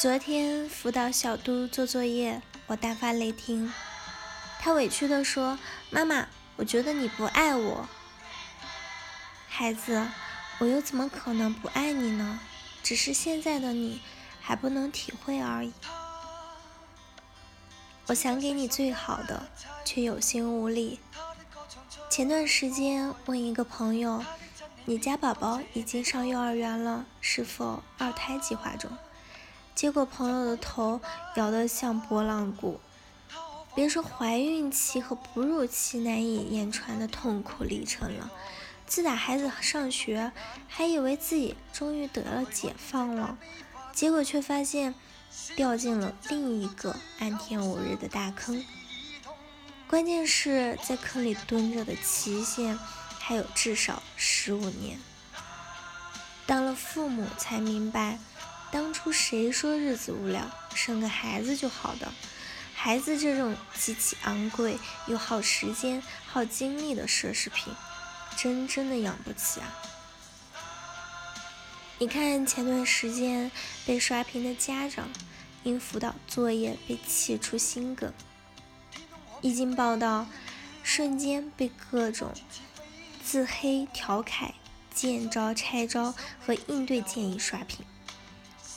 昨天辅导小嘟做作业，我大发雷霆。他委屈地说：“妈妈，我觉得你不爱我。”孩子，我又怎么可能不爱你呢？只是现在的你还不能体会而已。我想给你最好的，却有心无力。前段时间问一个朋友：“你家宝宝已经上幼儿园了，是否二胎计划中？”结果朋友的头摇得像拨浪鼓，别说怀孕期和哺乳期难以言传的痛苦历程了，自打孩子上学，还以为自己终于得了解放了，结果却发现掉进了另一个暗天无日的大坑。关键是在坑里蹲着的期限还有至少十五年。当了父母才明白。当初谁说日子无聊，生个孩子就好的？孩子这种极其昂贵又耗时间、耗精力的奢侈品，真真的养不起啊！你看前段时间被刷屏的家长，因辅导作业被气出心梗；一经报道，瞬间被各种自黑、调侃、见招拆招和应对建议刷屏。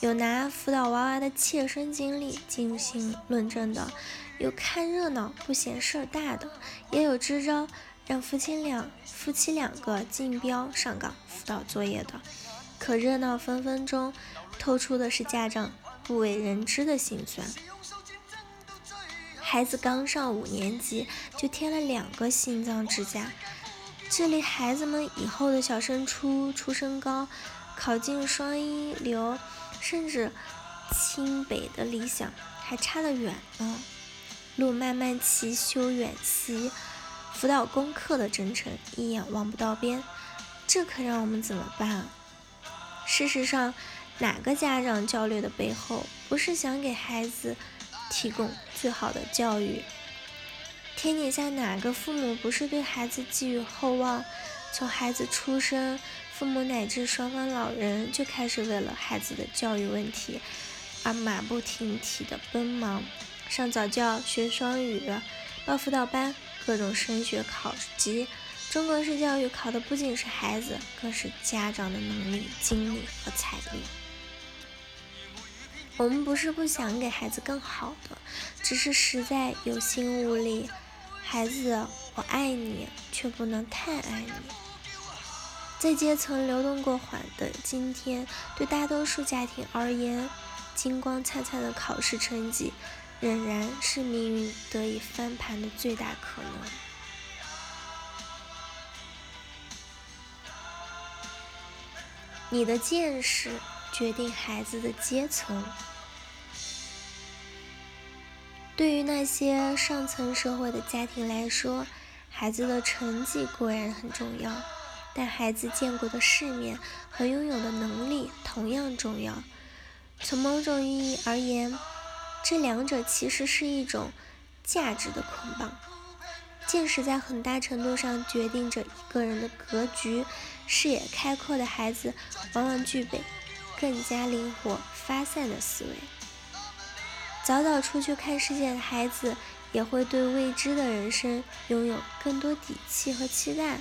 有拿辅导娃娃的切身经历进行论证的，有看热闹不嫌事儿大的，也有支招让夫妻俩夫妻两个竞标上岗辅导作业的。可热闹分分钟，透出的是家长不为人知的辛酸。孩子刚上五年级就添了两个心脏支架，这离孩子们以后的小升初、初升高、考进双一流。甚至清北的理想还差得远呢。路漫漫其修远兮，辅导功课的征程一眼望不到边，这可让我们怎么办？事实上，哪个家长焦虑的背后，不是想给孩子提供最好的教育？天底下哪个父母不是对孩子寄予厚望？从孩子出生。父母乃至双方老人就开始为了孩子的教育问题而马不停蹄的奔忙，上早教、学双语、报辅导班、各种升学考级。中国式教育考的不仅是孩子，更是家长的能力、精力和财力。我们不是不想给孩子更好的，只是实在有心无力。孩子，我爱你，却不能太爱你。在阶层流动过缓的今天，对大多数家庭而言，金光灿灿的考试成绩仍然是命运得以翻盘的最大可能。你的见识决定孩子的阶层。对于那些上层社会的家庭来说，孩子的成绩固然很重要。但孩子见过的世面和拥有的能力同样重要。从某种意义而言，这两者其实是一种价值的捆绑。见识在很大程度上决定着一个人的格局。视野开阔的孩子往往具备更加灵活发散的思维。早早出去看世界的孩子，也会对未知的人生拥有更多底气和期待。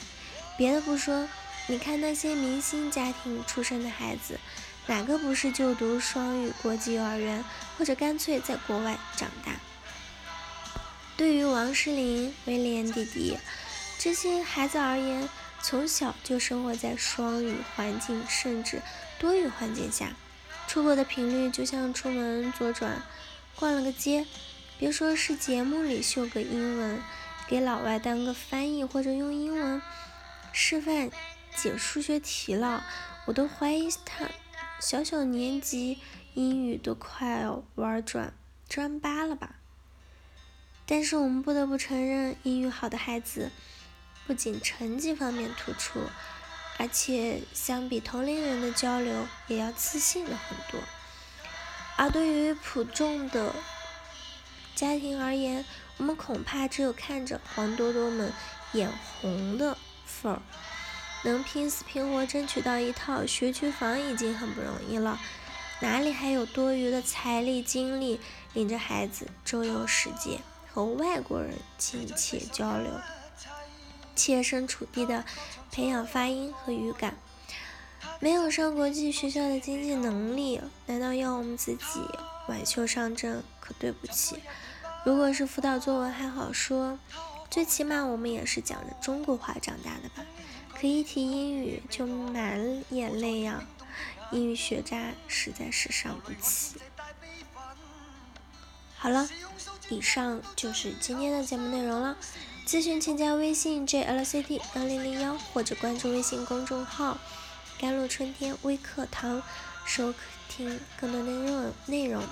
别的不说，你看那些明星家庭出身的孩子，哪个不是就读双语国际幼儿园，或者干脆在国外长大？对于王诗龄、威廉弟弟这些孩子而言，从小就生活在双语环境甚至多语环境下，出国的频率就像出门左转逛了个街。别说是节目里秀个英文，给老外当个翻译或者用英文。示范解数学题了，我都怀疑他小小年级英语都快玩转专八了吧。但是我们不得不承认，英语好的孩子不仅成绩方面突出，而且相比同龄人的交流也要自信了很多。而对于普众的家庭而言，我们恐怕只有看着黄多多们眼红的。份儿能拼死拼活争取到一套学区房已经很不容易了，哪里还有多余的财力精力领着孩子周游世界，和外国人亲切交流，切身处地的培养发音和语感？没有上国际学校的经济能力，难道要我们自己挽袖上阵？可对不起，如果是辅导作文还好说，最起码我们也是讲着中国话长大的吧？可一提英语就满眼泪呀！英语学渣实在是伤不起。好了，以上就是今天的节目内容了。咨询请加微信 jlct 幺零零幺，或者关注微信公众号“甘露春天微课堂”，收听更多内容内容。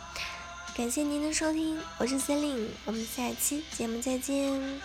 感谢您的收听，我是 Celine，我们下期节目再见。